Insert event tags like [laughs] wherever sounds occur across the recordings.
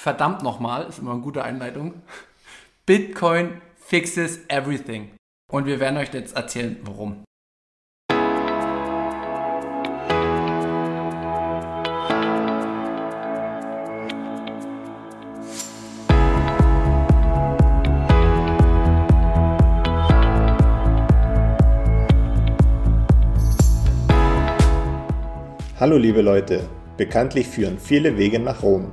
verdammt nochmal, ist immer eine gute Einleitung. Bitcoin fixes everything. Und wir werden euch jetzt erzählen, warum. Hallo liebe Leute, bekanntlich führen viele Wege nach Rom.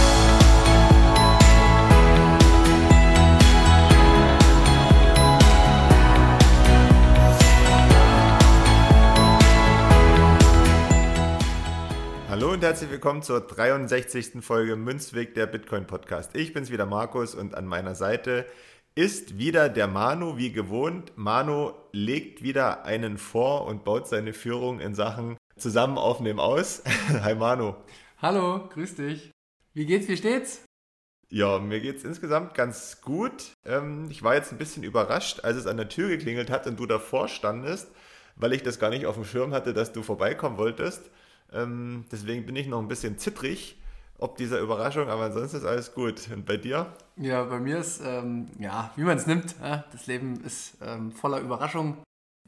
Und herzlich willkommen zur 63. Folge Münzweg der Bitcoin Podcast. Ich bin's wieder Markus und an meiner Seite ist wieder der Manu wie gewohnt. Manu legt wieder einen vor und baut seine Führung in Sachen zusammen aufnehmen aus. [laughs] Hi Manu. Hallo, grüß dich. Wie geht's, wie steht's? Ja, mir geht's insgesamt ganz gut. Ähm, ich war jetzt ein bisschen überrascht, als es an der Tür geklingelt hat und du davor standest, weil ich das gar nicht auf dem Schirm hatte, dass du vorbeikommen wolltest. Ähm, deswegen bin ich noch ein bisschen zittrig ob dieser Überraschung, aber ansonsten ist alles gut. Und bei dir? Ja, bei mir ist, ähm, ja, wie man es nimmt. Ja, das Leben ist ähm, voller Überraschungen.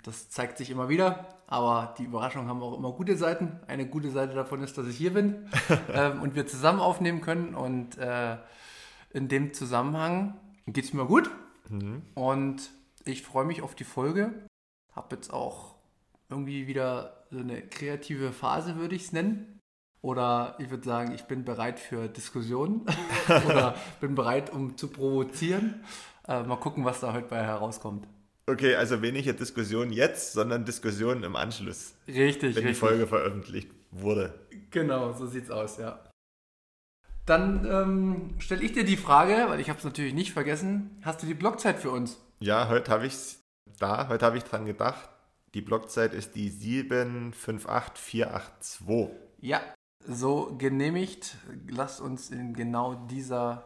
Das zeigt sich immer wieder. Aber die Überraschungen haben auch immer gute Seiten. Eine gute Seite davon ist, dass ich hier bin [laughs] ähm, und wir zusammen aufnehmen können. Und äh, in dem Zusammenhang geht es mir gut. Mhm. Und ich freue mich auf die Folge. Habe jetzt auch irgendwie wieder so eine kreative Phase, würde ich es nennen. Oder ich würde sagen, ich bin bereit für Diskussionen [laughs] oder bin bereit, um zu provozieren. Äh, mal gucken, was da heute bei herauskommt. Okay, also weniger Diskussion jetzt, sondern Diskussionen im Anschluss. Richtig, Wenn richtig. die Folge veröffentlicht wurde. Genau, so sieht's aus, ja. Dann ähm, stelle ich dir die Frage, weil ich habe es natürlich nicht vergessen. Hast du die Blockzeit für uns? Ja, heute habe ich es da. Heute habe ich dran gedacht. Die Blockzeit ist die 758482. Ja, so genehmigt. Lasst uns in genau dieser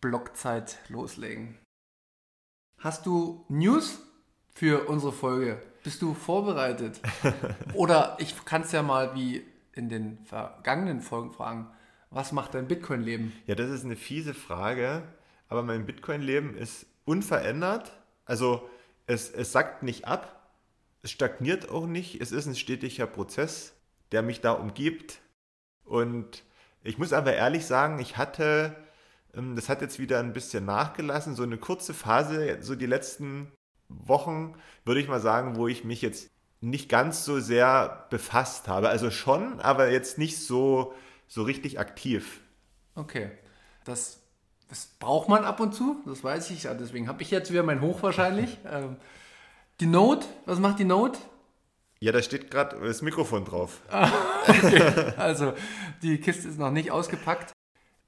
Blockzeit loslegen. Hast du News für unsere Folge? Bist du vorbereitet? [laughs] Oder ich kann es ja mal wie in den vergangenen Folgen fragen, was macht dein Bitcoin-Leben? Ja, das ist eine fiese Frage, aber mein Bitcoin-Leben ist unverändert. Also es, es sackt nicht ab, es stagniert auch nicht, es ist ein stetiger Prozess, der mich da umgibt, und ich muss aber ehrlich sagen, ich hatte, ähm, das hat jetzt wieder ein bisschen nachgelassen, so eine kurze Phase, so die letzten Wochen, würde ich mal sagen, wo ich mich jetzt nicht ganz so sehr befasst habe. Also schon, aber jetzt nicht so, so richtig aktiv. Okay. Das, das braucht man ab und zu, das weiß ich. Deswegen habe ich jetzt wieder mein Hoch wahrscheinlich. [laughs] Die Note, was macht die Note? Ja, da steht gerade das Mikrofon drauf. [laughs] Ah, okay. Also die Kiste ist noch nicht ausgepackt.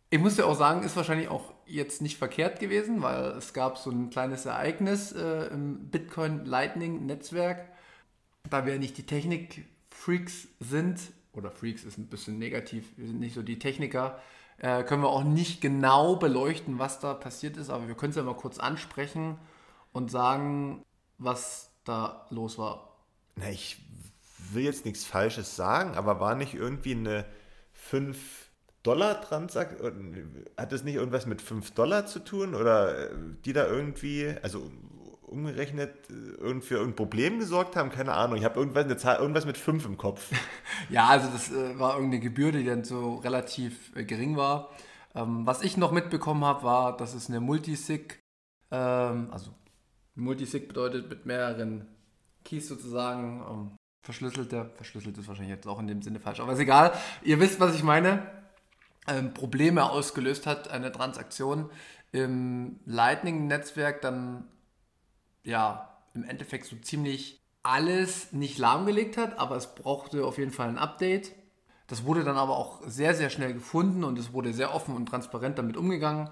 Ich muss ja auch sagen, ist wahrscheinlich auch jetzt nicht verkehrt gewesen, weil es gab so ein kleines Ereignis äh, im Bitcoin Lightning Netzwerk. Da wir nicht die Technik-Freaks sind, oder Freaks ist ein bisschen negativ, wir sind nicht so die Techniker, äh, können wir auch nicht genau beleuchten, was da passiert ist, aber wir können es ja mal kurz ansprechen und sagen, was da los war na, ich will jetzt nichts Falsches sagen, aber war nicht irgendwie eine 5-Dollar-Transaktion? Hat das nicht irgendwas mit 5 Dollar zu tun? Oder äh, die da irgendwie, also umgerechnet, äh, irgendwie für ein Problem gesorgt haben? Keine Ahnung. Ich habe irgendwas, eine Zahl, irgendwas mit 5 im Kopf. [laughs] ja, also das äh, war irgendeine Gebühr, die dann so relativ gering war. Ähm, was ich noch mitbekommen habe, war, dass es eine Multisig, ähm, also Multisig bedeutet mit mehreren Keys sozusagen ähm, verschlüsselte, verschlüsselt ist wahrscheinlich jetzt auch in dem Sinne falsch, aber ist egal. Ihr wisst, was ich meine. Ähm, Probleme ausgelöst hat, eine Transaktion im Lightning-Netzwerk dann ja im Endeffekt so ziemlich alles nicht lahmgelegt hat, aber es brauchte auf jeden Fall ein Update. Das wurde dann aber auch sehr, sehr schnell gefunden und es wurde sehr offen und transparent damit umgegangen.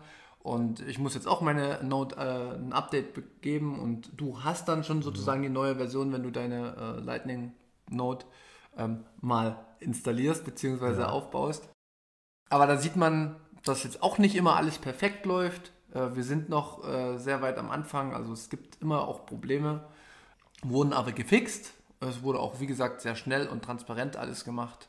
Und ich muss jetzt auch meine Note äh, ein Update geben und du hast dann schon sozusagen die neue Version, wenn du deine äh, Lightning Note ähm, mal installierst bzw. Ja. aufbaust. Aber da sieht man, dass jetzt auch nicht immer alles perfekt läuft. Äh, wir sind noch äh, sehr weit am Anfang, also es gibt immer auch Probleme, wurden aber gefixt. Es wurde auch, wie gesagt, sehr schnell und transparent alles gemacht.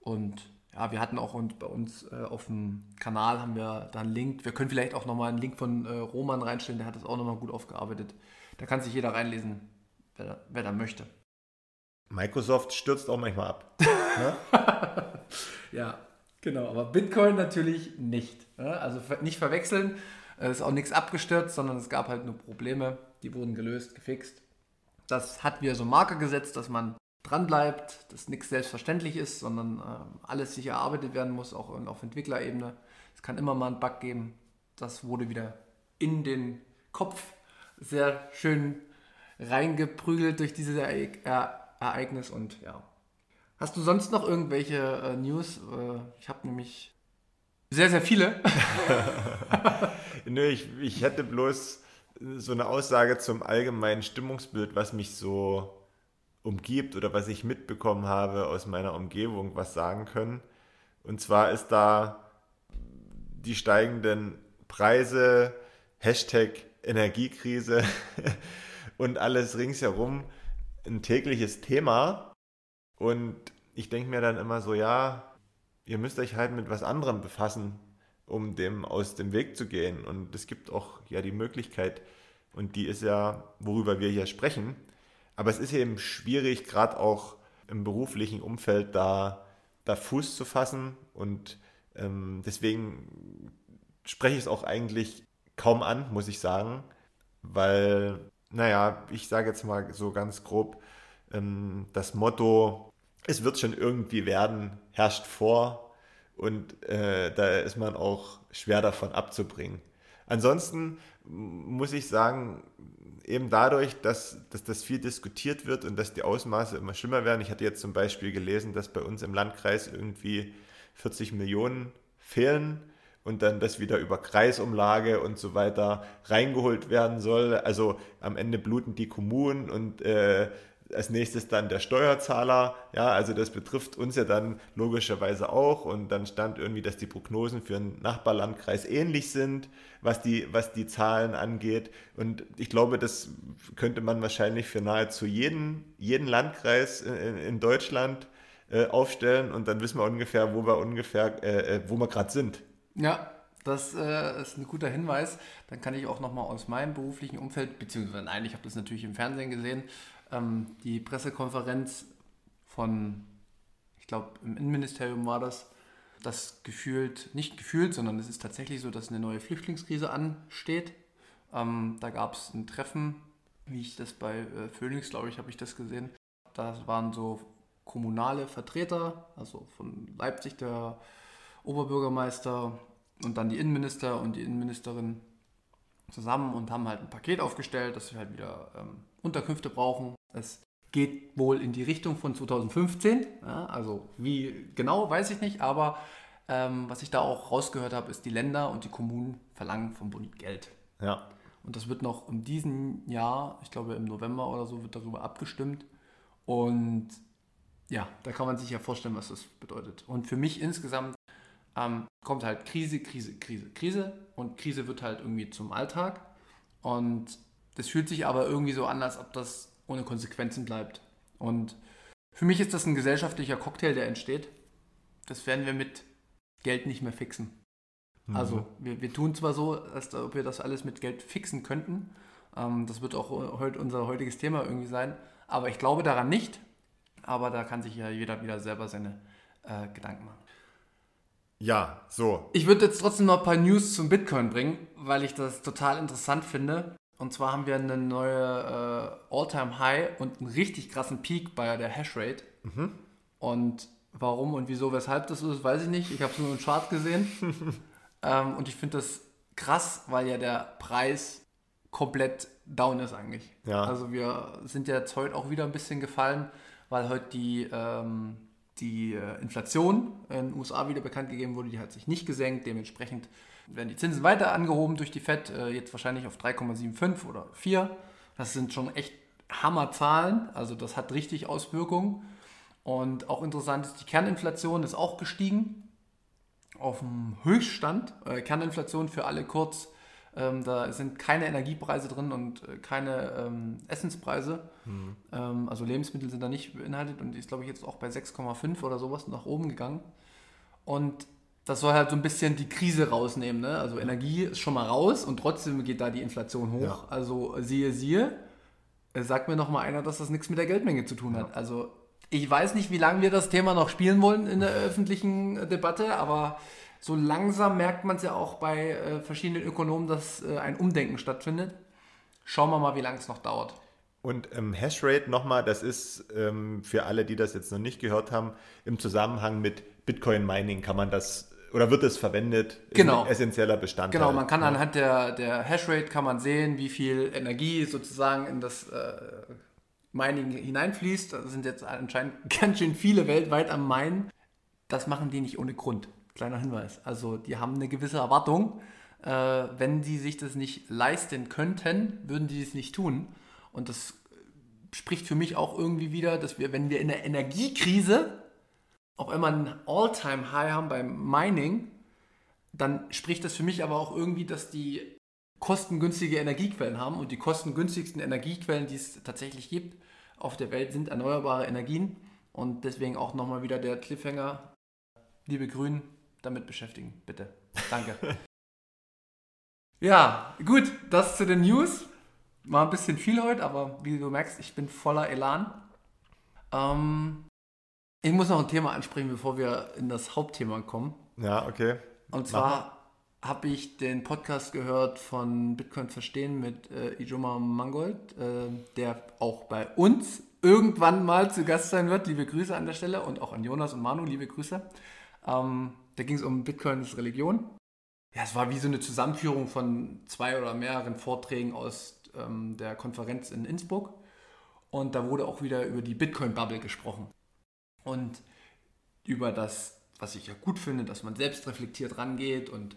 Und ja, wir hatten auch und bei uns äh, auf dem Kanal haben wir da einen Link. Wir können vielleicht auch nochmal einen Link von äh, Roman reinstellen, der hat das auch nochmal gut aufgearbeitet. Da kann sich jeder reinlesen, wer, wer da möchte. Microsoft stürzt auch manchmal ab. ne? [laughs] ja, genau. Aber Bitcoin natürlich nicht. Ne? Also nicht verwechseln. Es ist auch nichts abgestürzt, sondern es gab halt nur Probleme. Die wurden gelöst, gefixt. Das hat wieder so Marker gesetzt, dass man dran bleibt, dass nichts selbstverständlich ist, sondern äh, alles sich erarbeitet werden muss, auch auf Entwicklerebene. Es kann immer mal einen Bug geben. Das wurde wieder in den Kopf sehr schön reingeprügelt durch dieses Ereignis und ja. Hast du sonst noch irgendwelche äh, News? Äh, ich habe nämlich sehr, sehr viele. [laughs] Nö, ich, ich hätte bloß so eine Aussage zum allgemeinen Stimmungsbild, was mich so umgibt oder was ich mitbekommen habe aus meiner Umgebung, was sagen können. Und zwar ist da die steigenden Preise, Hashtag Energiekrise [laughs] und alles ringsherum ein tägliches Thema. Und ich denke mir dann immer so, ja, ihr müsst euch halt mit was anderem befassen, um dem aus dem Weg zu gehen. Und es gibt auch ja die Möglichkeit, und die ist ja, worüber wir hier sprechen. Aber es ist eben schwierig, gerade auch im beruflichen Umfeld da, da Fuß zu fassen. Und ähm, deswegen spreche ich es auch eigentlich kaum an, muss ich sagen. Weil, naja, ich sage jetzt mal so ganz grob, ähm, das Motto, es wird schon irgendwie werden, herrscht vor und äh, da ist man auch schwer davon abzubringen. Ansonsten muss ich sagen, eben dadurch, dass, dass das viel diskutiert wird und dass die Ausmaße immer schlimmer werden. Ich hatte jetzt zum Beispiel gelesen, dass bei uns im Landkreis irgendwie 40 Millionen fehlen und dann das wieder über Kreisumlage und so weiter reingeholt werden soll. Also am Ende bluten die Kommunen und äh, als nächstes dann der Steuerzahler. Ja, also das betrifft uns ja dann logischerweise auch. Und dann stand irgendwie, dass die Prognosen für einen Nachbarlandkreis ähnlich sind, was die, was die Zahlen angeht. Und ich glaube, das könnte man wahrscheinlich für nahezu jeden, jeden Landkreis in, in Deutschland äh, aufstellen. Und dann wissen wir ungefähr, wo wir ungefähr, äh, äh wo wir gerade sind. Ja, das äh, ist ein guter Hinweis. Dann kann ich auch nochmal aus meinem beruflichen Umfeld, beziehungsweise nein, ich habe das natürlich im Fernsehen gesehen, ähm, die Pressekonferenz von, ich glaube, im Innenministerium war das, das gefühlt, nicht gefühlt, sondern es ist tatsächlich so, dass eine neue Flüchtlingskrise ansteht. Ähm, da gab es ein Treffen, wie ich das bei äh, Phoenix, glaube ich, habe ich das gesehen. Da waren so kommunale Vertreter, also von Leipzig der Oberbürgermeister und dann die Innenminister und die Innenministerin zusammen und haben halt ein Paket aufgestellt, dass wir halt wieder ähm, Unterkünfte brauchen. Es geht wohl in die Richtung von 2015. Ja, also wie genau, weiß ich nicht, aber ähm, was ich da auch rausgehört habe, ist, die Länder und die Kommunen verlangen vom Bund Geld. Ja. Und das wird noch in diesem Jahr, ich glaube im November oder so, wird darüber abgestimmt. Und ja, da kann man sich ja vorstellen, was das bedeutet. Und für mich insgesamt ähm, kommt halt Krise, Krise, Krise, Krise. Und Krise wird halt irgendwie zum Alltag. Und das fühlt sich aber irgendwie so an, als ob das ohne Konsequenzen bleibt. Und für mich ist das ein gesellschaftlicher Cocktail, der entsteht. Das werden wir mit Geld nicht mehr fixen. Mhm. Also wir, wir tun zwar so, als ob wir das alles mit Geld fixen könnten. Ähm, das wird auch heute unser heutiges Thema irgendwie sein. Aber ich glaube daran nicht. Aber da kann sich ja jeder wieder selber seine äh, Gedanken machen. Ja, so. Ich würde jetzt trotzdem noch ein paar News zum Bitcoin bringen, weil ich das total interessant finde. Und zwar haben wir eine neue äh, All-Time-High und einen richtig krassen Peak bei der Hashrate. Mhm. Und warum und wieso, weshalb das ist, weiß ich nicht. Ich habe es nur im Chart gesehen. [laughs] ähm, und ich finde das krass, weil ja der Preis komplett down ist eigentlich. Ja. Also wir sind ja jetzt heute auch wieder ein bisschen gefallen, weil heute die, ähm, die äh, Inflation in den USA wieder bekannt gegeben wurde, die hat sich nicht gesenkt. Dementsprechend werden die Zinsen weiter angehoben durch die FED, äh, jetzt wahrscheinlich auf 3,75 oder 4. Das sind schon echt Hammerzahlen, also das hat richtig Auswirkungen. Und auch interessant ist, die Kerninflation ist auch gestiegen auf dem Höchststand. Äh, Kerninflation für alle kurz, ähm, da sind keine Energiepreise drin und äh, keine ähm, Essenspreise. Mhm. Ähm, also Lebensmittel sind da nicht beinhaltet und die ist, glaube ich, jetzt auch bei 6,5 oder sowas nach oben gegangen. Und das soll halt so ein bisschen die Krise rausnehmen. Ne? Also Energie ist schon mal raus und trotzdem geht da die Inflation hoch. Ja. Also siehe, siehe. Sagt mir noch mal einer, dass das nichts mit der Geldmenge zu tun hat. Ja. Also ich weiß nicht, wie lange wir das Thema noch spielen wollen in der öffentlichen Debatte, aber so langsam merkt man es ja auch bei äh, verschiedenen Ökonomen, dass äh, ein Umdenken stattfindet. Schauen wir mal, wie lange es noch dauert. Und ähm, Hashrate nochmal, das ist ähm, für alle, die das jetzt noch nicht gehört haben, im Zusammenhang mit Bitcoin Mining kann man das oder wird es verwendet? Genau. Ist essentieller Bestandteil. Genau, man kann ja. anhand der, der Hashrate kann man sehen, wie viel Energie sozusagen in das äh, Mining hineinfließt. Da sind jetzt anscheinend [laughs] ganz schön viele weltweit am Minen. Das machen die nicht ohne Grund. Kleiner Hinweis. Also die haben eine gewisse Erwartung. Äh, wenn die sich das nicht leisten könnten, würden die es nicht tun. Und das spricht für mich auch irgendwie wieder, dass wir, wenn wir in der Energiekrise auf einmal ein All-Time-High haben beim Mining, dann spricht das für mich aber auch irgendwie, dass die kostengünstige Energiequellen haben und die kostengünstigsten Energiequellen, die es tatsächlich gibt auf der Welt, sind erneuerbare Energien und deswegen auch nochmal wieder der Cliffhanger, liebe Grünen, damit beschäftigen, bitte. Danke. [laughs] ja, gut, das zu den News. War ein bisschen viel heute, aber wie du merkst, ich bin voller Elan. Ähm, ich muss noch ein Thema ansprechen, bevor wir in das Hauptthema kommen. Ja, okay. Und zwar habe ich den Podcast gehört von Bitcoin Verstehen mit äh, Ijoma Mangold, äh, der auch bei uns irgendwann mal zu Gast sein wird. Liebe Grüße an der Stelle und auch an Jonas und Manu, liebe Grüße. Ähm, da ging es um Bitcoin als Religion. Ja, es war wie so eine Zusammenführung von zwei oder mehreren Vorträgen aus ähm, der Konferenz in Innsbruck. Und da wurde auch wieder über die Bitcoin-Bubble gesprochen. Und über das, was ich ja gut finde, dass man selbst reflektiert rangeht und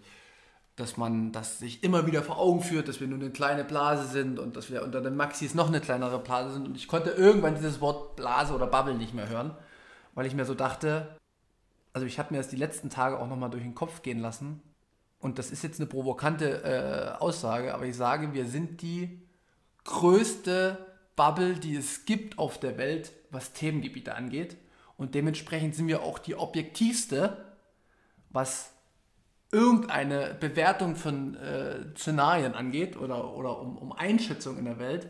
dass man das sich immer wieder vor Augen führt, dass wir nur eine kleine Blase sind und dass wir unter den Maxis noch eine kleinere Blase sind. Und ich konnte irgendwann dieses Wort Blase oder Bubble nicht mehr hören, weil ich mir so dachte, also ich habe mir das die letzten Tage auch nochmal durch den Kopf gehen lassen. Und das ist jetzt eine provokante äh, Aussage, aber ich sage, wir sind die größte Bubble, die es gibt auf der Welt, was Themengebiete angeht. Und dementsprechend sind wir auch die objektivste, was irgendeine Bewertung von äh, Szenarien angeht oder, oder um, um Einschätzung in der Welt,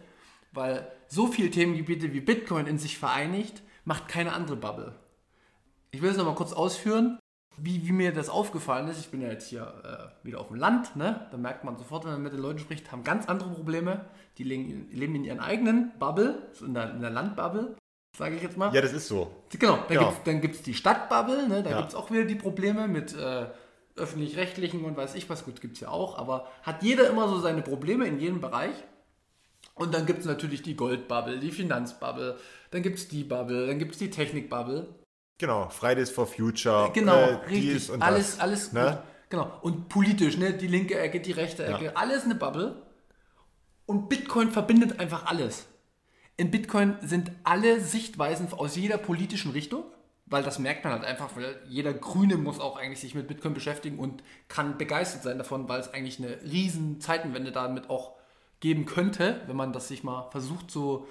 weil so viele Themengebiete wie Bitcoin in sich vereinigt, macht keine andere Bubble. Ich will es nochmal kurz ausführen, wie, wie, mir das aufgefallen ist. Ich bin ja jetzt hier äh, wieder auf dem Land, ne? da merkt man sofort, wenn man mit den Leuten spricht, haben ganz andere Probleme. Die leben, in ihren eigenen Bubble, in der, in der Landbubble, sage ich jetzt mal. Ja, das ist so. Genau, dann gibt es die Stadtbubble, ne? da ja. gibt es auch wieder die Probleme mit äh, öffentlich-rechtlichen und weiß ich was, gut, gibt es ja auch, aber hat jeder immer so seine Probleme in jedem Bereich. Und dann gibt es natürlich die Goldbubble, die Finanzbubble, dann gibt es die Bubble, dann gibt es die Technikbubble. Genau, Fridays for Future. Äh, genau, äh, richtig. Und alles, das, alles. Ne? Genau. Und politisch, ne? Die linke Ecke, die rechte Ecke, ja. alles eine Bubble. Und Bitcoin verbindet einfach alles. In Bitcoin sind alle Sichtweisen aus jeder politischen Richtung, weil das merkt man halt einfach, weil jeder Grüne muss auch eigentlich sich mit Bitcoin beschäftigen und kann begeistert sein davon, weil es eigentlich eine riesen Zeitenwende damit auch geben könnte, wenn man das sich mal versucht zu,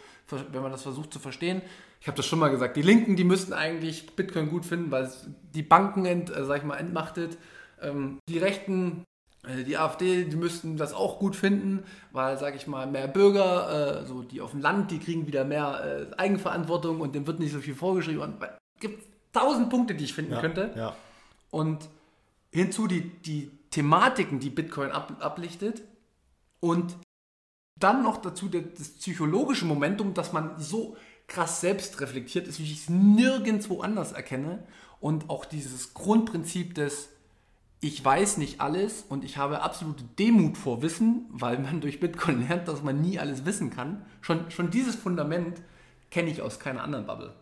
wenn man das versucht zu verstehen ich habe das schon mal gesagt, die Linken, die müssten eigentlich Bitcoin gut finden, weil es die Banken, ent, äh, sag ich mal, entmachtet. Ähm, die Rechten, die AfD, die müssten das auch gut finden, weil, sag ich mal, mehr Bürger, äh, so die auf dem Land, die kriegen wieder mehr äh, Eigenverantwortung und dem wird nicht so viel vorgeschrieben. Und es gibt tausend Punkte, die ich finden ja, könnte. Ja. Und hinzu die, die Thematiken, die Bitcoin ab, ablichtet und dann noch dazu das psychologische Momentum, dass man so krass selbst reflektiert ist, wie ich es nirgendwo anders erkenne. Und auch dieses Grundprinzip des ich weiß nicht alles und ich habe absolute Demut vor Wissen, weil man durch Bitcoin lernt, dass man nie alles wissen kann. Schon, schon dieses Fundament kenne ich aus keiner anderen Bubble.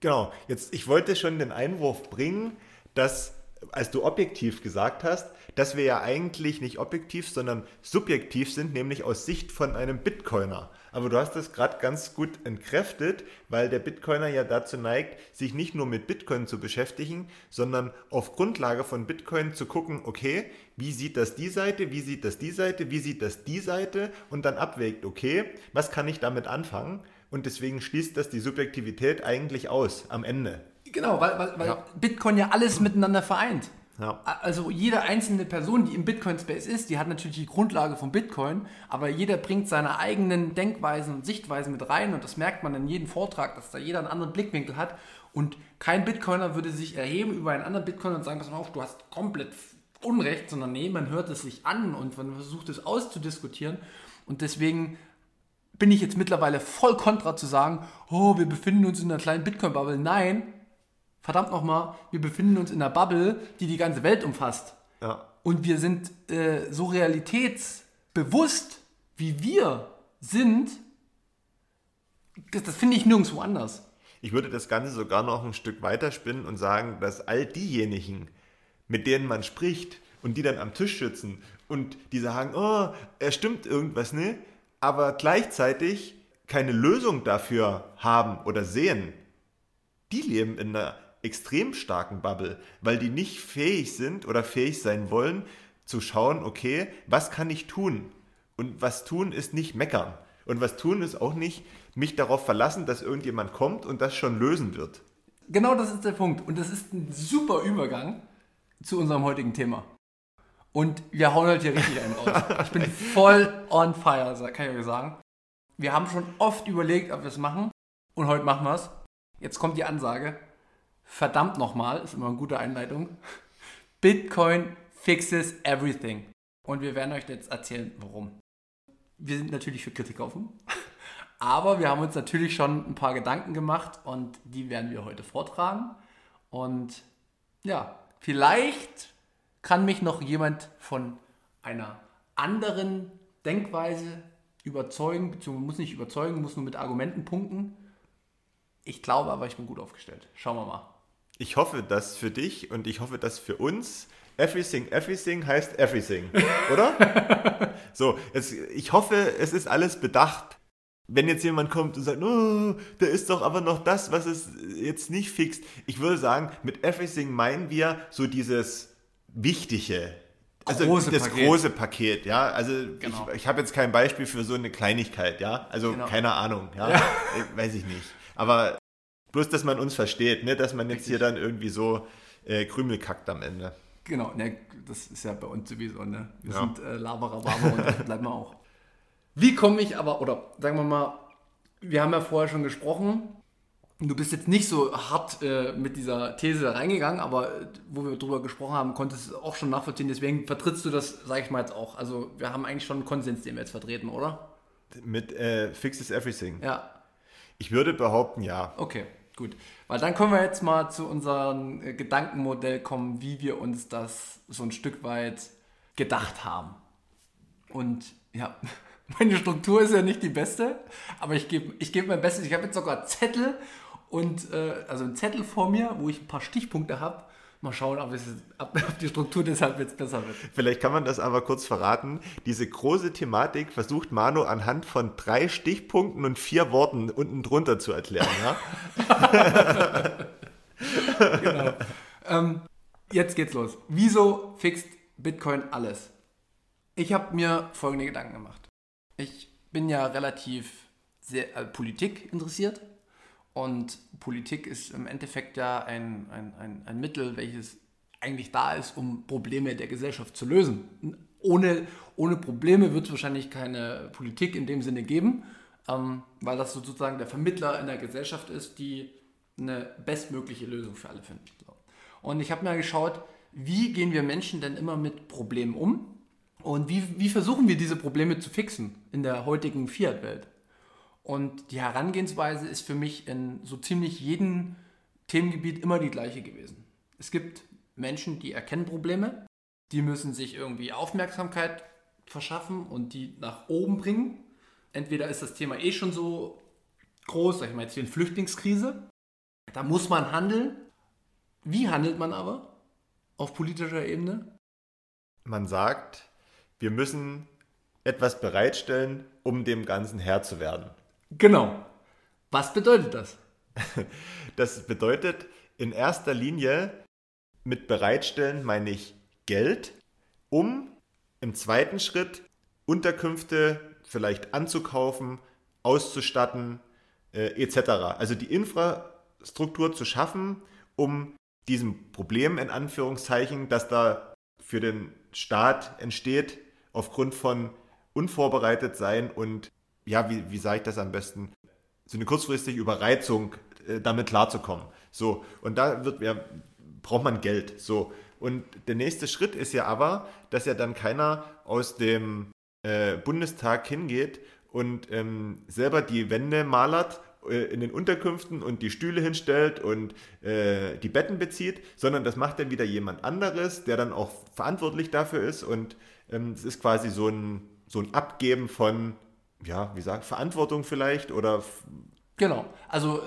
Genau, jetzt, ich wollte schon den Einwurf bringen, dass, als du objektiv gesagt hast, dass wir ja eigentlich nicht objektiv, sondern subjektiv sind, nämlich aus Sicht von einem Bitcoiner. Aber du hast das gerade ganz gut entkräftet, weil der Bitcoiner ja dazu neigt, sich nicht nur mit Bitcoin zu beschäftigen, sondern auf Grundlage von Bitcoin zu gucken, okay, wie sieht das die Seite, wie sieht das die Seite, wie sieht das die Seite und dann abwägt, okay, was kann ich damit anfangen? Und deswegen schließt das die Subjektivität eigentlich aus am Ende. Genau, weil, weil, weil ja. Bitcoin ja alles miteinander vereint. Ja. Also jede einzelne Person, die im Bitcoin-Space ist, die hat natürlich die Grundlage von Bitcoin, aber jeder bringt seine eigenen Denkweisen und Sichtweisen mit rein und das merkt man in jedem Vortrag, dass da jeder einen anderen Blickwinkel hat und kein Bitcoiner würde sich erheben über einen anderen Bitcoiner und sagen, pass auf, du hast komplett Unrecht, sondern nee, man hört es sich an und man versucht es auszudiskutieren und deswegen bin ich jetzt mittlerweile voll kontra zu sagen, oh, wir befinden uns in einer kleinen Bitcoin-Bubble. Nein, verdammt nochmal, wir befinden uns in einer Bubble, die die ganze Welt umfasst. Ja. Und wir sind äh, so realitätsbewusst, wie wir sind, das, das finde ich nirgendwo anders. Ich würde das Ganze sogar noch ein Stück weiterspinnen und sagen, dass all diejenigen, mit denen man spricht und die dann am Tisch sitzen und die sagen, oh, er stimmt irgendwas nicht, aber gleichzeitig keine Lösung dafür haben oder sehen, die leben in einer extrem starken Bubble, weil die nicht fähig sind oder fähig sein wollen, zu schauen, okay, was kann ich tun? Und was tun ist nicht meckern. Und was tun ist auch nicht mich darauf verlassen, dass irgendjemand kommt und das schon lösen wird. Genau das ist der Punkt. Und das ist ein super Übergang zu unserem heutigen Thema. Und wir hauen halt hier richtig einen raus. Ich bin voll on fire, kann ich euch sagen. Wir haben schon oft überlegt, ob wir es machen. Und heute machen wir es. Jetzt kommt die Ansage verdammt nochmal, ist immer eine gute Einleitung. Bitcoin fixes everything. Und wir werden euch jetzt erzählen, warum. Wir sind natürlich für Kritik offen, [laughs] aber wir haben uns natürlich schon ein paar Gedanken gemacht und die werden wir heute vortragen. Und ja, vielleicht kann mich noch jemand von einer anderen Denkweise überzeugen, beziehungsweise muss nicht überzeugen, muss nur mit Argumenten punkten. Ich glaube aber, ich bin gut aufgestellt. Schauen wir mal ich hoffe, dass für dich und ich hoffe, dass für uns Everything, Everything heißt Everything, [laughs] oder? so, jetzt, ich hoffe, es ist alles bedacht. Wenn jetzt jemand kommt und sagt, oh, da ist doch aber noch das, was es jetzt nicht fixt. Ich würde sagen, mit Everything meinen wir so dieses Wichtige, also große das Paket. große Paket, ja. Also genau. ich, ich habe jetzt kein Beispiel für so eine Kleinigkeit, ja. Also genau. keine Ahnung, ja. ja. Weiß ich nicht. Aber Bloß, dass man uns versteht, ne? dass man jetzt Richtig. hier dann irgendwie so äh, Krümel kackt am Ende. Genau, ne, das ist ja bei uns sowieso. Ne? Wir ja. sind äh, Laberababa und das bleiben wir auch. Wie komme ich aber, oder sagen wir mal, wir haben ja vorher schon gesprochen, du bist jetzt nicht so hart äh, mit dieser These reingegangen, aber äh, wo wir drüber gesprochen haben, konntest du es auch schon nachvollziehen. Deswegen vertrittst du das, sage ich mal jetzt auch. Also wir haben eigentlich schon einen Konsens, den wir jetzt vertreten, oder? Mit äh, Fixes Everything. Ja. Ich würde behaupten, ja. Okay. Gut, weil dann können wir jetzt mal zu unserem äh, Gedankenmodell kommen, wie wir uns das so ein Stück weit gedacht haben. Und ja, [laughs] meine Struktur ist ja nicht die beste, aber ich gebe ich geb mein Bestes. Ich habe jetzt sogar Zettel und äh, also einen Zettel vor mir, wo ich ein paar Stichpunkte habe Mal schauen, ob, es, ob die Struktur deshalb jetzt besser wird. Vielleicht kann man das aber kurz verraten. Diese große Thematik versucht Manu anhand von drei Stichpunkten und vier Worten unten drunter zu erklären. Ja? [laughs] genau. Ähm, jetzt geht's los. Wieso fixt Bitcoin alles? Ich habe mir folgende Gedanken gemacht. Ich bin ja relativ sehr äh, Politik interessiert und Politik ist im Endeffekt ja ein, ein, ein, ein Mittel, welches eigentlich da ist, um Probleme der Gesellschaft zu lösen. Ohne, ohne Probleme wird es wahrscheinlich keine Politik in dem Sinne geben, ähm, weil das sozusagen der Vermittler in der Gesellschaft ist, die eine bestmögliche Lösung für alle finden. So. Und ich habe mir geschaut, wie gehen wir Menschen denn immer mit Problemen um und wie, wie versuchen wir diese Probleme zu fixen in der heutigen Fiat-Welt. Und die Herangehensweise ist für mich in so ziemlich jedem Themengebiet immer die gleiche gewesen. Es gibt Menschen, die erkennen Probleme, die müssen sich irgendwie Aufmerksamkeit verschaffen und die nach oben bringen. Entweder ist das Thema eh schon so groß, sag ich mal jetzt wie eine Flüchtlingskrise, Da muss man handeln. Wie handelt man aber auf politischer Ebene? Man sagt, wir müssen etwas bereitstellen, um dem Ganzen Herr zu werden. Genau. Was bedeutet das? [laughs] Das bedeutet in erster Linie mit bereitstellen meine ich Geld, um im zweiten Schritt Unterkünfte vielleicht anzukaufen, auszustatten, äh, etc. Also die Infrastruktur zu schaffen, um diesem Problem in Anführungszeichen, das da für den Staat entsteht, aufgrund von unvorbereitet sein und ja, wie, wie sage ich das am besten? So eine kurzfristige Überreizung, äh, damit klarzukommen. So, und da wird, ja, braucht man Geld. So, und der nächste Schritt ist ja aber, dass ja dann keiner aus dem äh, Bundestag hingeht und ähm, selber die Wände malert äh, in den Unterkünften und die Stühle hinstellt und äh, die Betten bezieht, sondern das macht dann wieder jemand anderes, der dann auch verantwortlich dafür ist und ähm, es ist quasi so ein, so ein Abgeben von, ja, wie gesagt, Verantwortung vielleicht oder. Genau, also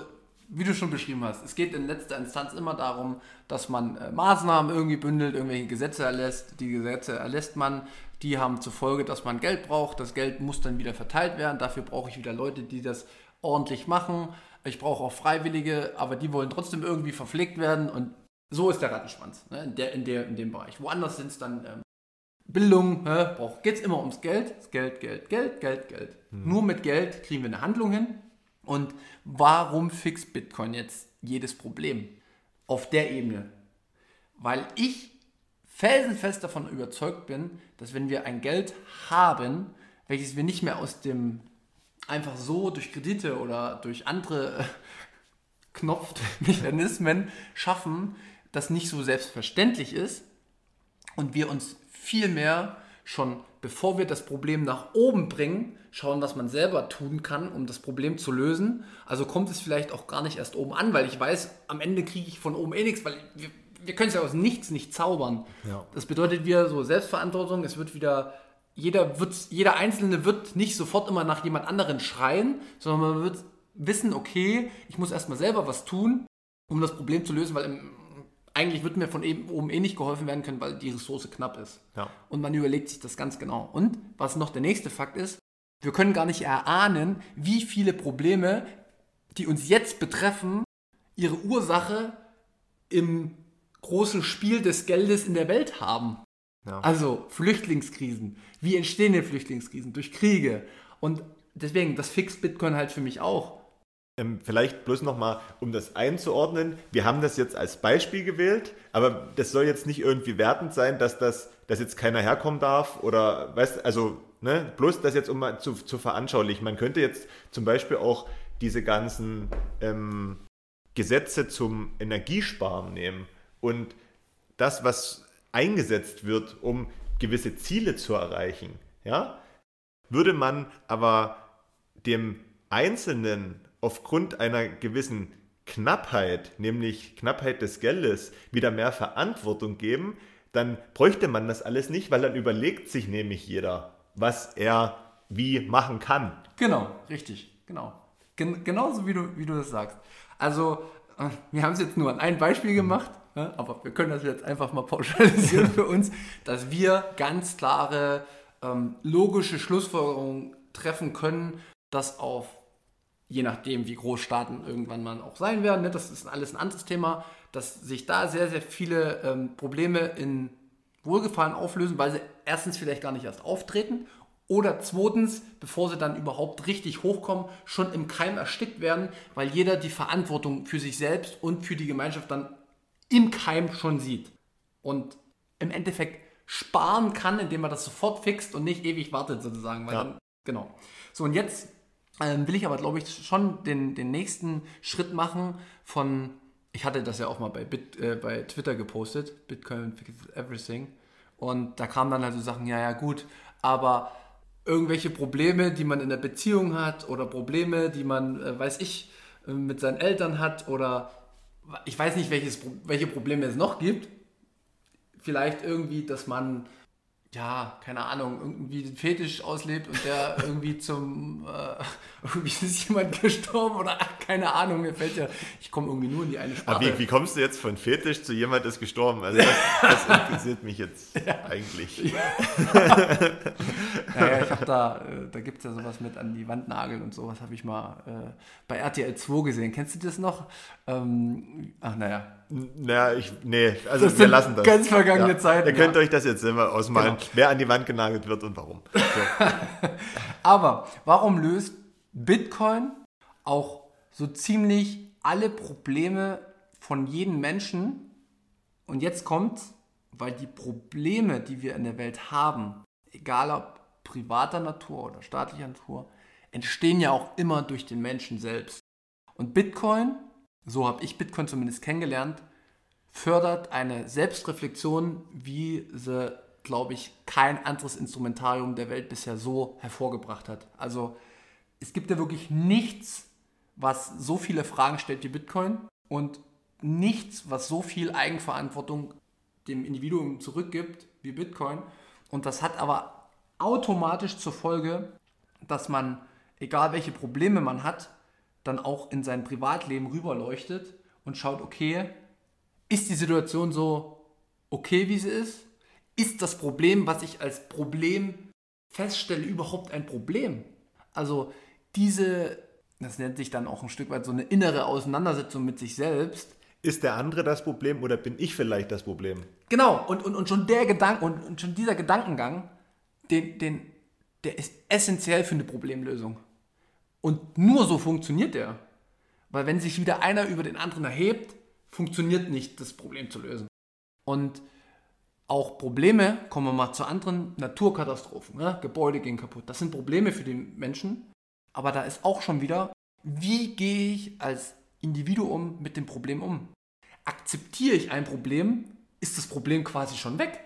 wie du schon beschrieben hast, es geht in letzter Instanz immer darum, dass man äh, Maßnahmen irgendwie bündelt, irgendwelche Gesetze erlässt. Die Gesetze erlässt man, die haben zur Folge, dass man Geld braucht. Das Geld muss dann wieder verteilt werden. Dafür brauche ich wieder Leute, die das ordentlich machen. Ich brauche auch Freiwillige, aber die wollen trotzdem irgendwie verpflegt werden. Und so ist der Rattenschwanz ne, in, der, in, der, in dem Bereich. Woanders sind es dann ähm, Bildung, ne, geht es immer ums Geld. Geld, Geld, Geld, Geld, Geld. Hm. Nur mit Geld kriegen wir eine Handlung hin. Und warum fixt Bitcoin jetzt jedes Problem auf der Ebene? Weil ich felsenfest davon überzeugt bin, dass wenn wir ein Geld haben, welches wir nicht mehr aus dem einfach so durch Kredite oder durch andere äh, Knopfmechanismen schaffen, das nicht so selbstverständlich ist und wir uns viel mehr schon bevor wir das Problem nach oben bringen, schauen, was man selber tun kann, um das Problem zu lösen. Also kommt es vielleicht auch gar nicht erst oben an, weil ich weiß, am Ende kriege ich von oben eh nichts, weil wir, wir können es ja aus nichts nicht zaubern. Ja. Das bedeutet wieder so Selbstverantwortung, es wird wieder, jeder, wird, jeder Einzelne wird nicht sofort immer nach jemand anderen schreien, sondern man wird wissen, okay, ich muss erstmal selber was tun, um das Problem zu lösen, weil im, eigentlich wird mir von eben oben eh nicht geholfen werden können, weil die Ressource knapp ist. Ja. Und man überlegt sich das ganz genau. Und was noch der nächste Fakt ist, wir können gar nicht erahnen, wie viele Probleme, die uns jetzt betreffen, ihre Ursache im großen Spiel des Geldes in der Welt haben. Ja. Also Flüchtlingskrisen. Wie entstehen denn Flüchtlingskrisen? Durch Kriege. Und deswegen, das fixt Bitcoin halt für mich auch. Ähm, vielleicht bloß nochmal, um das einzuordnen. Wir haben das jetzt als Beispiel gewählt, aber das soll jetzt nicht irgendwie wertend sein, dass das, dass jetzt keiner herkommen darf oder, weißt, also, ne, bloß das jetzt um mal zu, zu veranschaulichen. Man könnte jetzt zum Beispiel auch diese ganzen ähm, Gesetze zum Energiesparen nehmen und das, was eingesetzt wird, um gewisse Ziele zu erreichen, ja, würde man aber dem Einzelnen aufgrund einer gewissen Knappheit, nämlich Knappheit des Geldes, wieder mehr Verantwortung geben, dann bräuchte man das alles nicht, weil dann überlegt sich nämlich jeder, was er wie machen kann. Genau, richtig, genau. Gen genauso wie du, wie du das sagst. Also, äh, wir haben es jetzt nur an ein Beispiel gemacht, mhm. aber wir können das jetzt einfach mal pauschalisieren [laughs] für uns, dass wir ganz klare, ähm, logische Schlussfolgerungen treffen können, dass auf je nachdem, wie groß Staaten irgendwann mal auch sein werden, ne, das ist alles ein anderes Thema, dass sich da sehr, sehr viele ähm, Probleme in Wohlgefallen auflösen, weil sie erstens vielleicht gar nicht erst auftreten oder zweitens, bevor sie dann überhaupt richtig hochkommen, schon im Keim erstickt werden, weil jeder die Verantwortung für sich selbst und für die Gemeinschaft dann im Keim schon sieht. Und im Endeffekt sparen kann, indem man das sofort fixt und nicht ewig wartet sozusagen. Ja. Dann, genau. So, und jetzt will ich aber, glaube ich, schon den, den nächsten Schritt machen von, ich hatte das ja auch mal bei, Bit, äh, bei Twitter gepostet, Bitcoin fixes everything. Und da kamen dann also Sachen, ja, ja, gut, aber irgendwelche Probleme, die man in der Beziehung hat oder Probleme, die man, äh, weiß ich, äh, mit seinen Eltern hat oder ich weiß nicht, welches, welche Probleme es noch gibt. Vielleicht irgendwie, dass man ja, keine Ahnung, irgendwie den Fetisch auslebt und der [laughs] irgendwie zum, äh, irgendwie ist jemand gestorben oder ach, keine Ahnung, mir fällt ja, ich komme irgendwie nur in die eine Sprache. Aber wie, wie kommst du jetzt von Fetisch zu jemand ist gestorben? Also das, das interessiert mich jetzt [laughs] ja. eigentlich. Ja. naja, ich habe da, äh, da gibt es ja sowas mit an die Wand nageln und sowas habe ich mal äh, bei RTL 2 gesehen. Kennst du das noch? Ähm, ach naja, naja, ich, nee, also das wir lassen das. Ganz vergangene ja. Zeiten. Ihr könnt ja. euch das jetzt immer ausmalen, genau. wer an die Wand genagelt wird und warum. So. [laughs] Aber warum löst Bitcoin auch so ziemlich alle Probleme von jedem Menschen? Und jetzt kommt's, weil die Probleme, die wir in der Welt haben, egal ob privater Natur oder staatlicher Natur, entstehen ja auch immer durch den Menschen selbst. Und Bitcoin so habe ich Bitcoin zumindest kennengelernt, fördert eine Selbstreflexion, wie sie, glaube ich, kein anderes Instrumentarium der Welt bisher so hervorgebracht hat. Also es gibt ja wirklich nichts, was so viele Fragen stellt wie Bitcoin und nichts, was so viel Eigenverantwortung dem Individuum zurückgibt wie Bitcoin. Und das hat aber automatisch zur Folge, dass man, egal welche Probleme man hat, dann auch in sein Privatleben rüberleuchtet und schaut, okay, ist die Situation so okay, wie sie ist? Ist das Problem, was ich als Problem feststelle, überhaupt ein Problem? Also diese, das nennt sich dann auch ein Stück weit so eine innere Auseinandersetzung mit sich selbst. Ist der andere das Problem oder bin ich vielleicht das Problem? Genau, und, und, und schon der Gedanke und, und schon dieser Gedankengang, den, den, der ist essentiell für eine Problemlösung. Und nur so funktioniert der. Weil wenn sich wieder einer über den anderen erhebt, funktioniert nicht, das Problem zu lösen. Und auch Probleme, kommen wir mal zu anderen Naturkatastrophen, ne? Gebäude gehen kaputt. Das sind Probleme für den Menschen. Aber da ist auch schon wieder, wie gehe ich als Individuum mit dem Problem um? Akzeptiere ich ein Problem, ist das Problem quasi schon weg.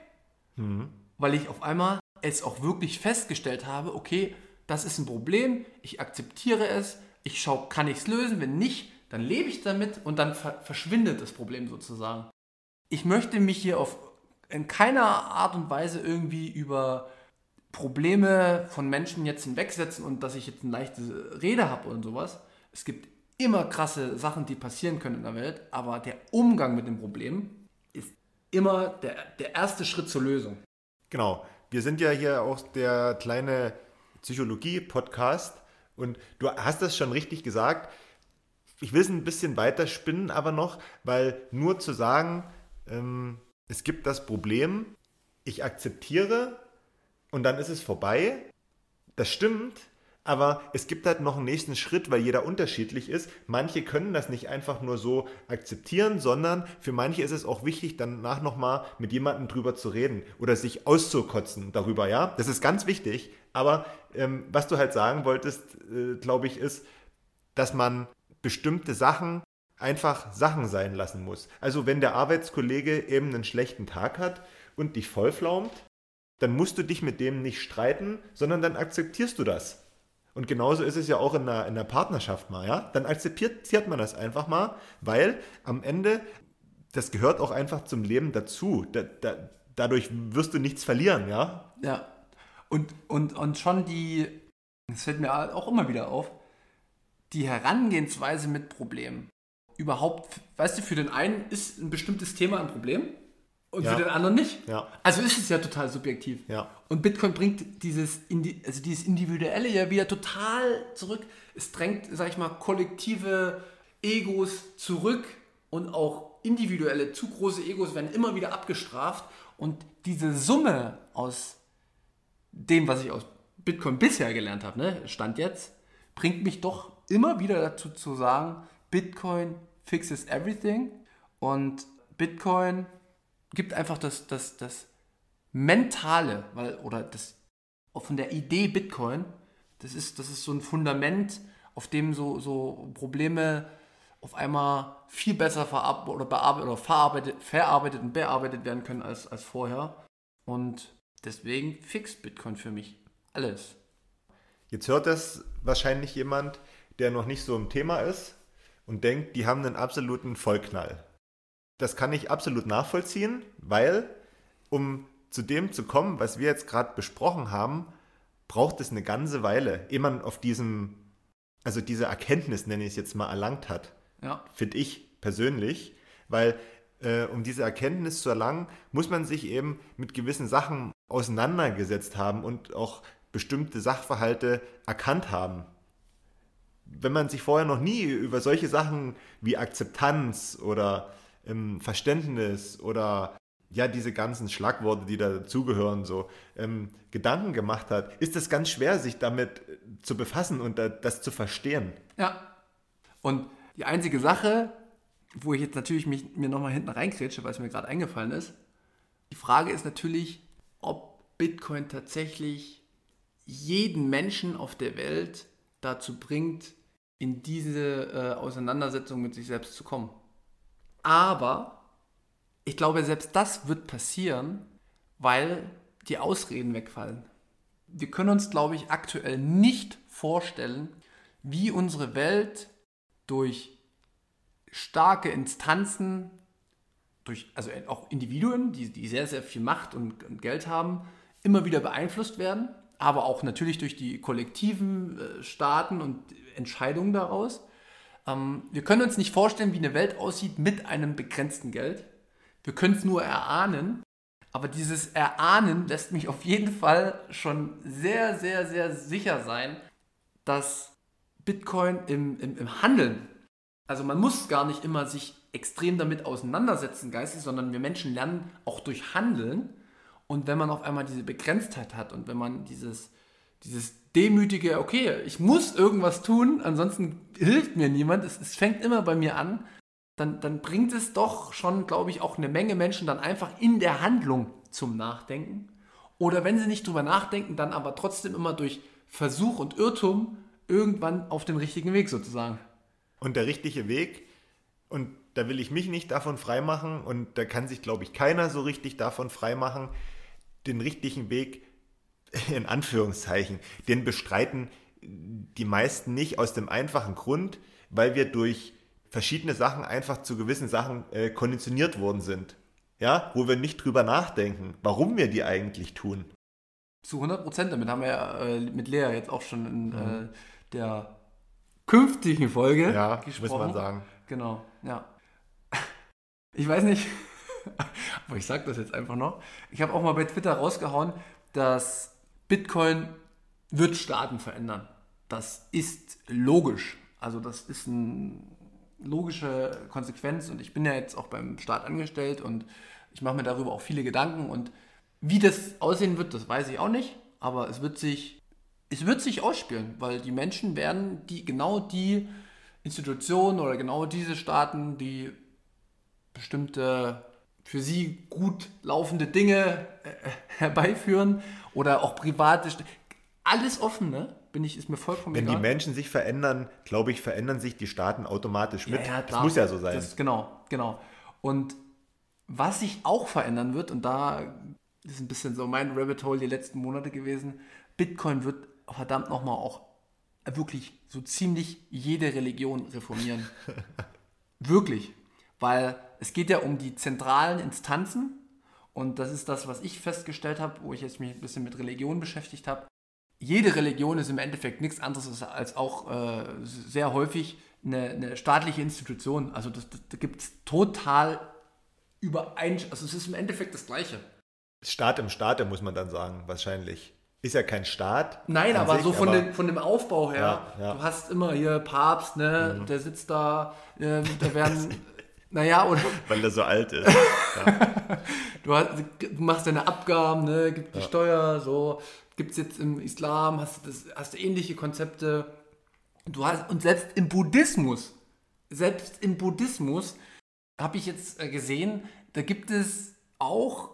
Mhm. Weil ich auf einmal es auch wirklich festgestellt habe, okay, das ist ein Problem, ich akzeptiere es, ich schaue, kann ich es lösen, wenn nicht, dann lebe ich damit und dann ver verschwindet das Problem sozusagen. Ich möchte mich hier auf, in keiner Art und Weise irgendwie über Probleme von Menschen jetzt hinwegsetzen und dass ich jetzt eine leichte Rede habe und sowas. Es gibt immer krasse Sachen, die passieren können in der Welt, aber der Umgang mit dem Problem ist immer der, der erste Schritt zur Lösung. Genau. Wir sind ja hier auch der kleine Psychologie-Podcast und du hast das schon richtig gesagt. Ich will es ein bisschen weiter spinnen, aber noch, weil nur zu sagen, ähm, es gibt das Problem, ich akzeptiere und dann ist es vorbei, das stimmt, aber es gibt halt noch einen nächsten Schritt, weil jeder unterschiedlich ist. Manche können das nicht einfach nur so akzeptieren, sondern für manche ist es auch wichtig, danach nochmal mit jemandem drüber zu reden oder sich auszukotzen darüber, ja. Das ist ganz wichtig. Aber ähm, was du halt sagen wolltest, äh, glaube ich, ist, dass man bestimmte Sachen einfach Sachen sein lassen muss. Also wenn der Arbeitskollege eben einen schlechten Tag hat und dich vollflaumt, dann musst du dich mit dem nicht streiten, sondern dann akzeptierst du das. Und genauso ist es ja auch in einer, in einer Partnerschaft mal, ja. Dann akzeptiert man das einfach mal, weil am Ende, das gehört auch einfach zum Leben dazu. Da, da, dadurch wirst du nichts verlieren, ja. Ja. Und, und, und schon die, das fällt mir auch immer wieder auf, die Herangehensweise mit Problemen. Überhaupt, weißt du, für den einen ist ein bestimmtes Thema ein Problem und ja. für den anderen nicht. Ja. Also ist es ja total subjektiv. Ja. Und Bitcoin bringt dieses, also dieses Individuelle ja wieder total zurück. Es drängt, sag ich mal, kollektive Egos zurück und auch individuelle, zu große Egos werden immer wieder abgestraft. Und diese Summe aus dem, was ich aus Bitcoin bisher gelernt habe, ne, Stand jetzt, bringt mich doch immer wieder dazu zu sagen, Bitcoin fixes everything und Bitcoin gibt einfach das, das, das Mentale, weil, oder das von der Idee Bitcoin, das ist, das ist so ein Fundament, auf dem so, so Probleme auf einmal viel besser verab oder, oder verarbeitet, verarbeitet und bearbeitet werden können als, als vorher. Und deswegen fixt Bitcoin für mich alles. Jetzt hört das wahrscheinlich jemand, der noch nicht so im Thema ist und denkt, die haben einen absoluten Vollknall das kann ich absolut nachvollziehen, weil um zu dem zu kommen, was wir jetzt gerade besprochen haben, braucht es eine ganze Weile, ehe man auf diesem, also diese Erkenntnis, nenne ich es jetzt mal, erlangt hat. Ja. Finde ich persönlich, weil äh, um diese Erkenntnis zu erlangen, muss man sich eben mit gewissen Sachen auseinandergesetzt haben und auch bestimmte Sachverhalte erkannt haben. Wenn man sich vorher noch nie über solche Sachen wie Akzeptanz oder ähm, Verständnis oder ja, diese ganzen Schlagworte, die da dazugehören, so ähm, Gedanken gemacht hat, ist es ganz schwer, sich damit äh, zu befassen und da, das zu verstehen. Ja. Und die einzige Sache, wo ich jetzt natürlich mich, mir nochmal hinten reinkretsche, weil es mir gerade eingefallen ist, die Frage ist natürlich, ob Bitcoin tatsächlich jeden Menschen auf der Welt dazu bringt, in diese äh, Auseinandersetzung mit sich selbst zu kommen. Aber ich glaube, selbst das wird passieren, weil die Ausreden wegfallen. Wir können uns, glaube ich, aktuell nicht vorstellen, wie unsere Welt durch starke Instanzen, durch, also auch Individuen, die, die sehr, sehr viel Macht und, und Geld haben, immer wieder beeinflusst werden, aber auch natürlich durch die kollektiven äh, Staaten und Entscheidungen daraus. Ähm, wir können uns nicht vorstellen, wie eine Welt aussieht mit einem begrenzten Geld. Wir können es nur erahnen, aber dieses Erahnen lässt mich auf jeden Fall schon sehr, sehr, sehr sicher sein, dass Bitcoin im, im, im Handeln, also man muss gar nicht immer sich extrem damit auseinandersetzen geistig, sondern wir Menschen lernen auch durch Handeln. Und wenn man auf einmal diese Begrenztheit hat und wenn man dieses, dieses demütige, okay, ich muss irgendwas tun, ansonsten hilft mir niemand, es, es fängt immer bei mir an, dann, dann bringt es doch schon, glaube ich, auch eine Menge Menschen dann einfach in der Handlung zum Nachdenken. Oder wenn sie nicht drüber nachdenken, dann aber trotzdem immer durch Versuch und Irrtum irgendwann auf den richtigen Weg sozusagen. Und der richtige Weg, und da will ich mich nicht davon freimachen, und da kann sich, glaube ich, keiner so richtig davon freimachen, den richtigen Weg, [laughs] in Anführungszeichen, den bestreiten die meisten nicht aus dem einfachen Grund, weil wir durch verschiedene Sachen einfach zu gewissen Sachen äh, konditioniert worden sind. Ja, wo wir nicht drüber nachdenken, warum wir die eigentlich tun. Zu 100 Prozent. Damit haben wir ja äh, mit Lea jetzt auch schon in mhm. äh, der künftigen Folge ja, gesprochen. muss man sagen. Genau, ja. [laughs] Ich weiß nicht, [laughs] aber ich sage das jetzt einfach noch. Ich habe auch mal bei Twitter rausgehauen, dass Bitcoin wird Staaten verändern. Das ist logisch. Also das ist ein logische Konsequenz und ich bin ja jetzt auch beim Staat angestellt und ich mache mir darüber auch viele Gedanken und wie das aussehen wird, das weiß ich auch nicht, aber es wird sich es wird sich ausspielen, weil die Menschen werden die genau die Institutionen oder genau diese Staaten, die bestimmte für sie gut laufende Dinge äh, herbeiführen oder auch private alles offen, ne? bin ich, ist mir vollkommen Wenn egal. die Menschen sich verändern, glaube ich, verändern sich die Staaten automatisch mit. Ja, ja, das muss ja so sein. Das, genau, genau. Und was sich auch verändern wird, und da ist ein bisschen so mein Rabbit Hole die letzten Monate gewesen, Bitcoin wird verdammt nochmal auch wirklich so ziemlich jede Religion reformieren. [laughs] wirklich. Weil es geht ja um die zentralen Instanzen und das ist das, was ich festgestellt habe, wo ich jetzt mich ein bisschen mit Religion beschäftigt habe jede Religion ist im Endeffekt nichts anderes als auch äh, sehr häufig eine, eine, staatliche Institution. Also das, das, da gibt es total überein... Also es ist im Endeffekt das Gleiche. Staat im Staate muss man dann sagen, wahrscheinlich. Ist ja kein Staat. Nein, aber sich, so von, aber den, von dem Aufbau her. Ja, ja. Du hast immer hier Papst, ne? Mhm. Der sitzt da, äh, da werden... [laughs] Naja, oder. Weil er so alt ist. [laughs] Ja. du, hast, du, machst deine Abgaben, ne, gibt die ja. Steuer, so gibt es jetzt im Islam, hast du, das, hast du ähnliche Konzepte. Du hast, und selbst im Buddhismus, selbst im Buddhismus habe ich jetzt äh, gesehen, da gibt es auch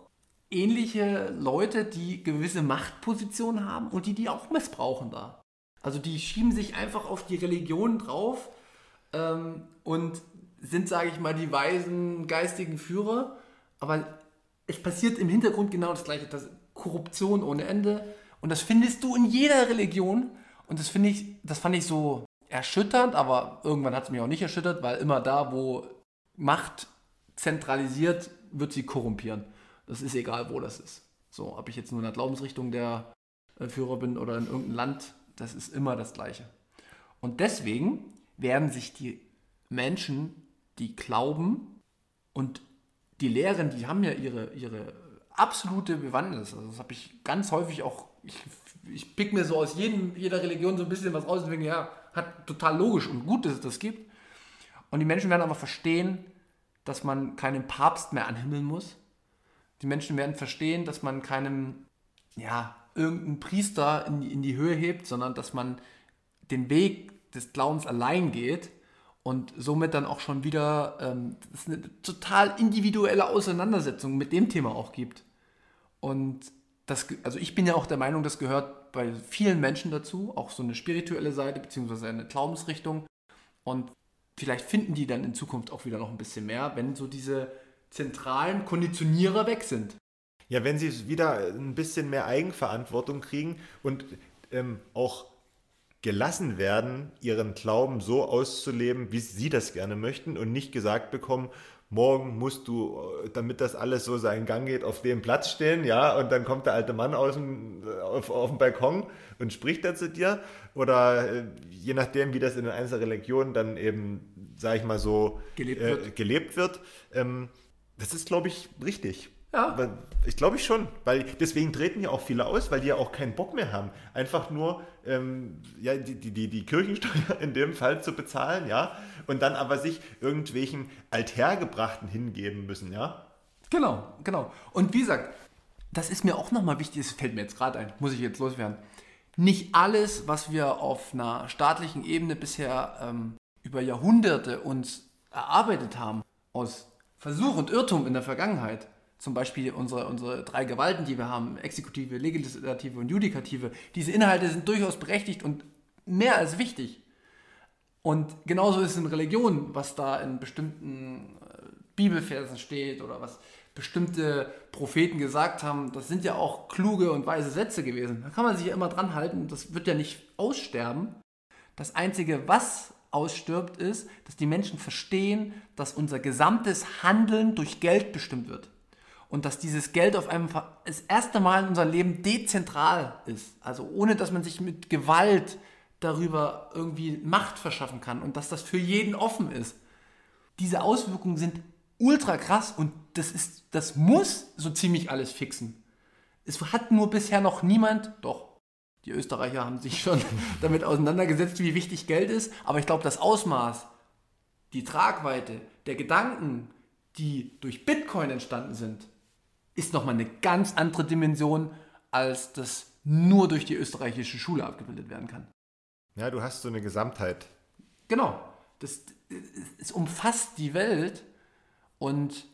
ähnliche Leute, die gewisse Machtpositionen haben und die die auch missbrauchen da. Also die schieben sich einfach auf die Religion drauf ähm, und sind, sage ich mal, die weisen geistigen Führer. Aber es passiert im Hintergrund genau das Gleiche. Das Korruption ohne Ende, und das findest du in jeder Religion. Und das finde ich, das fand ich so erschütternd, aber irgendwann hat es mich auch nicht erschüttert, weil immer da, wo Macht zentralisiert, wird sie korrumpieren. Das ist egal, wo das ist. So, ob ich jetzt nur in der Glaubensrichtung der äh, Führer bin oder in irgendeinem Land, das ist immer das Gleiche. Und deswegen werden sich die Menschen, die glauben und die Lehren, die haben ja ihre, ihre absolute Bewandtnis. Also das habe ich ganz häufig auch, ich, ich pick mir so aus jedem, jeder Religion so ein bisschen was aus und denke, ja, hat total logisch und gut, dass es das gibt. Und die Menschen werden aber verstehen, dass man keinen Papst mehr anhimmeln muss. Die Menschen werden verstehen, dass man keinem, ja, irgendeinen Priester in in die Höhe hebt, sondern dass man den Weg des Glaubens allein geht und somit dann auch schon wieder ähm, es eine total individuelle Auseinandersetzung mit dem Thema auch gibt. Und das, also ich bin ja auch der Meinung, das gehört bei vielen Menschen dazu, auch so eine spirituelle Seite beziehungsweise eine Glaubensrichtung. Und vielleicht finden die dann in Zukunft auch wieder noch ein bisschen mehr, wenn so diese zentralen Konditionierer weg sind. Ja, wenn sie wieder ein bisschen mehr Eigenverantwortung kriegen und ähm, auch gelassen werden, ihren Glauben so auszuleben, wie sie das gerne möchten und nicht gesagt bekommen, morgen musst du, äh, damit das alles so seinen Gang geht, auf dem Platz stehen, ja, und dann kommt der alte Mann aus dem, äh, auf, auf dem Balkon und spricht da zu dir. Oder äh, je nachdem, wie das in den einzelnen Religionen dann eben, sag ich mal so, gelebt wird. Äh, gelebt wird. Ähm, das ist, glaube ich, richtig. Ja. Ich glaube ich schon, weil deswegen treten ja auch viele aus, weil die ja auch keinen Bock mehr haben, einfach nur ähm, ja, die, die, die Kirchensteuer in dem Fall zu bezahlen, ja, und dann aber sich irgendwelchen Althergebrachten hingeben müssen, ja. Genau, genau. Und wie gesagt, das ist mir auch nochmal wichtig, das fällt mir jetzt gerade ein, muss ich jetzt loswerden. Nicht alles, was wir auf einer staatlichen Ebene bisher ähm, über Jahrhunderte uns erarbeitet haben, aus Versuch und Irrtum in der Vergangenheit, zum Beispiel unsere, unsere drei Gewalten, die wir haben, Exekutive, Legislative und Judikative, diese Inhalte sind durchaus berechtigt und mehr als wichtig. Und genauso ist es in Religion, was da in bestimmten äh, Bibelversen steht oder was bestimmte Propheten gesagt haben, das sind ja auch kluge und weise Sätze gewesen. Da kann man sich ja immer dran halten, das wird ja nicht aussterben. Das Einzige, was ausstirbt, ist, dass die Menschen verstehen, dass unser gesamtes Handeln durch Geld bestimmt wird und dass dieses Geld auf einmal das erste Mal in unserem Leben dezentral ist. Also ohne dass man sich mit Gewalt darüber irgendwie Macht verschaffen kann und dass das für jeden offen ist. Diese Auswirkungen sind ultra krass und das ist, das muss so ziemlich alles fixen. Es hat nur bisher noch niemand, doch, die Österreicher haben sich schon [laughs] damit auseinandergesetzt, wie wichtig Geld ist, aber ich glaube, das Ausmaß, die Tragweite der Gedanken, die durch Bitcoin entstanden sind, ist nochmal eine ganz andere Dimension, als das nur durch die österreichische Schule abgebildet werden kann. Ja, du hast so eine Gesamtheit. Genau. Das, es umfasst die Welt und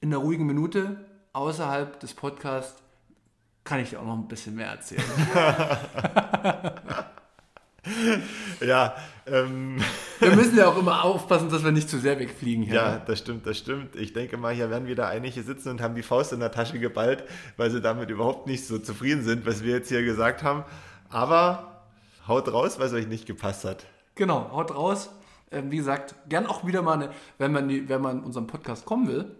in der ruhigen Minute außerhalb des Podcasts kann ich dir auch noch ein bisschen mehr erzählen. [laughs] [laughs] [laughs] ja, ähm. [laughs] Wir müssen ja auch immer aufpassen, dass wir nicht zu sehr wegfliegen. Hier. Ja, das stimmt, das stimmt. Ich denke mal, hier werden wieder einige sitzen und haben die Faust in der Tasche geballt, weil sie damit überhaupt nicht so zufrieden sind, was wir jetzt hier gesagt haben. Aber haut raus, was euch nicht gepasst hat. Genau, haut raus. Ähm, wie gesagt, gern auch wieder mal, eine, wenn man, die, wenn man in unserem Podcast kommen will,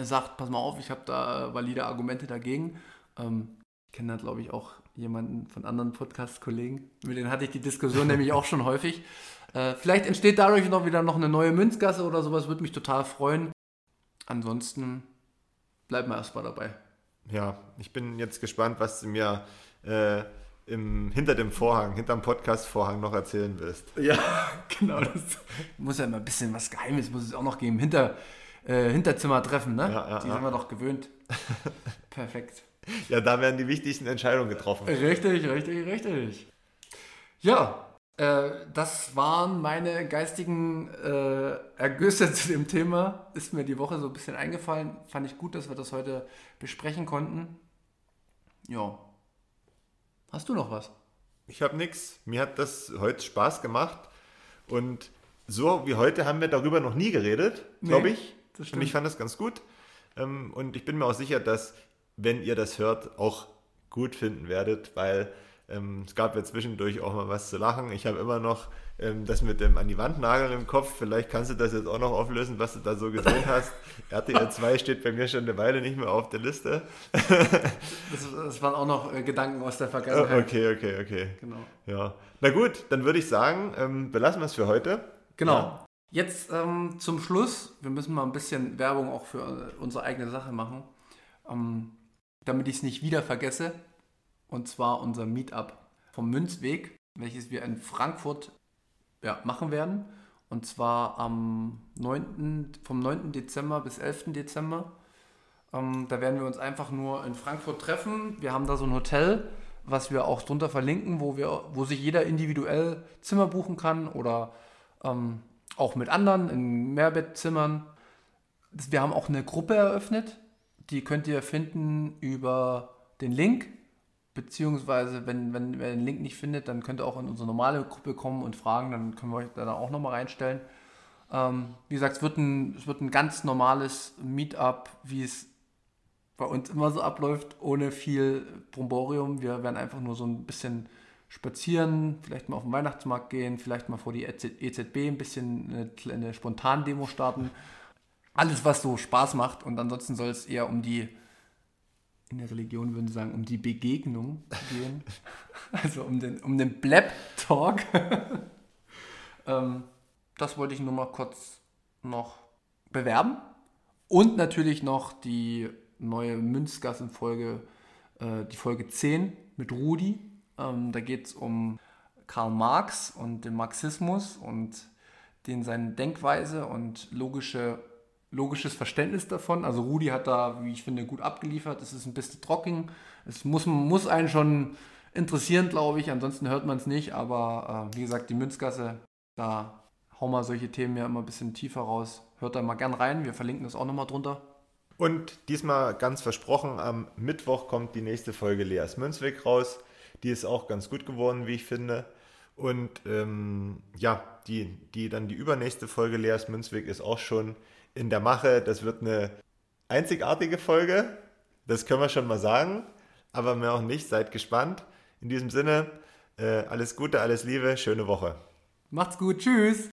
sagt, pass mal auf, ich habe da valide Argumente dagegen. Ähm, kenne da, glaube ich, auch jemanden von anderen Podcast-Kollegen. Mit denen hatte ich die Diskussion [laughs] nämlich auch schon häufig. Äh, vielleicht entsteht dadurch noch wieder noch eine neue Münzgasse oder sowas, würde mich total freuen. Ansonsten bleiben wir erstmal dabei. Ja, ich bin jetzt gespannt, was du mir äh, im, hinter dem Vorhang, hinterm Podcast-Vorhang noch erzählen wirst. Ja, [laughs] genau. Das muss ja immer ein bisschen was Geheimes, muss es auch noch geben. Hinter, äh, Hinterzimmer-Treffen, ne? Ja, ja, die ja. sind wir doch gewöhnt. [laughs] Perfekt. Ja, da werden die wichtigsten Entscheidungen getroffen. Richtig, richtig, richtig. Ja, äh, das waren meine geistigen äh, Ergüsse [laughs] zu dem Thema. Ist mir die Woche so ein bisschen eingefallen. Fand ich gut, dass wir das heute besprechen konnten. Ja. Hast du noch was? Ich habe nichts. Mir hat das heute Spaß gemacht. Und so wie heute haben wir darüber noch nie geredet, glaube Nee, ich. Und ich fand das ganz gut. Ähm, Und ich bin mir auch sicher, dass, wenn ihr das hört, auch gut finden werdet, weil Ähm, es gab ja zwischendurch auch mal was zu lachen. Ich habe immer noch ähm, das mit dem an die Wand nageln im Kopf. Vielleicht kannst du das jetzt auch noch auflösen, was du da so gesehen [laughs] hast. RTL 2 steht bei mir schon eine Weile nicht mehr auf der Liste. das, das, waren auch noch äh, Gedanken aus der Vergangenheit. Okay, okay, okay. Genau. Ja. Na gut, dann würde ich sagen, ähm, belassen wir es für heute. Genau. Ja. Jetzt ähm, zum Schluss, wir müssen mal ein bisschen Werbung auch für äh, unsere eigene Sache machen, ähm, damit ich es nicht wieder vergesse. Und zwar unser Meetup vom Münzweg, welches wir in Frankfurt ja, machen werden. Und zwar am 9., vom 9. Dezember bis 11. Dezember. Ähm, da werden wir uns einfach nur in Frankfurt treffen. Wir haben da so ein Hotel, was wir auch drunter verlinken, wo, wir, wo sich jeder individuell Zimmer buchen kann oder ähm, auch mit anderen in Mehrbettzimmern. Wir haben auch eine Gruppe eröffnet. Die könnt ihr finden über den Link Beziehungsweise, wenn, wenn, ihr den Link nicht findet, dann könnt ihr auch in unsere normale Gruppe kommen und fragen, dann können wir euch da auch nochmal reinstellen. Ähm, wie gesagt, es wird, ein, es wird ein ganz normales Meetup, wie es bei uns immer so abläuft, ohne viel Bromborium. Wir werden einfach nur so ein bisschen spazieren, vielleicht mal auf den Weihnachtsmarkt gehen, vielleicht mal vor die EZB ein bisschen eine, eine Spontan-Demo starten. Alles, was so Spaß macht und ansonsten soll es eher um die in der Religion würden sie sagen, um die Begegnung gehen. [laughs] also um den, um den Blab-Talk. [laughs] ähm, das wollte ich nur mal kurz noch bewerben. Und natürlich noch die neue Münzgassen-Folge, äh, die Folge 10 mit Rudi. Ähm, da geht es um Karl Marx und den Marxismus und den seine Denkweise und logische logisches Verständnis davon. Also Rudi hat da, wie ich finde, gut abgeliefert. Es ist ein bisschen trocken. Es muss, muss einen schon interessieren, glaube ich. Ansonsten hört man es nicht. Aber äh, wie gesagt, die Münzgasse, da hauen wir solche Themen ja immer ein bisschen tiefer raus. Hört da mal gern rein. Wir verlinken das auch nochmal drunter. Und diesmal ganz versprochen, am Mittwoch kommt die nächste Folge Leas Münzweg raus. Die ist auch ganz gut geworden, wie ich finde. Und ähm, ja, die, die dann die übernächste Folge Leas Münzweg ist auch schon in der Mache. Das wird eine einzigartige Folge. Das können wir schon mal sagen. Aber mehr auch nicht. Seid gespannt. In diesem Sinne, äh, alles Gute, alles Liebe, schöne Woche. Macht's gut. Tschüss.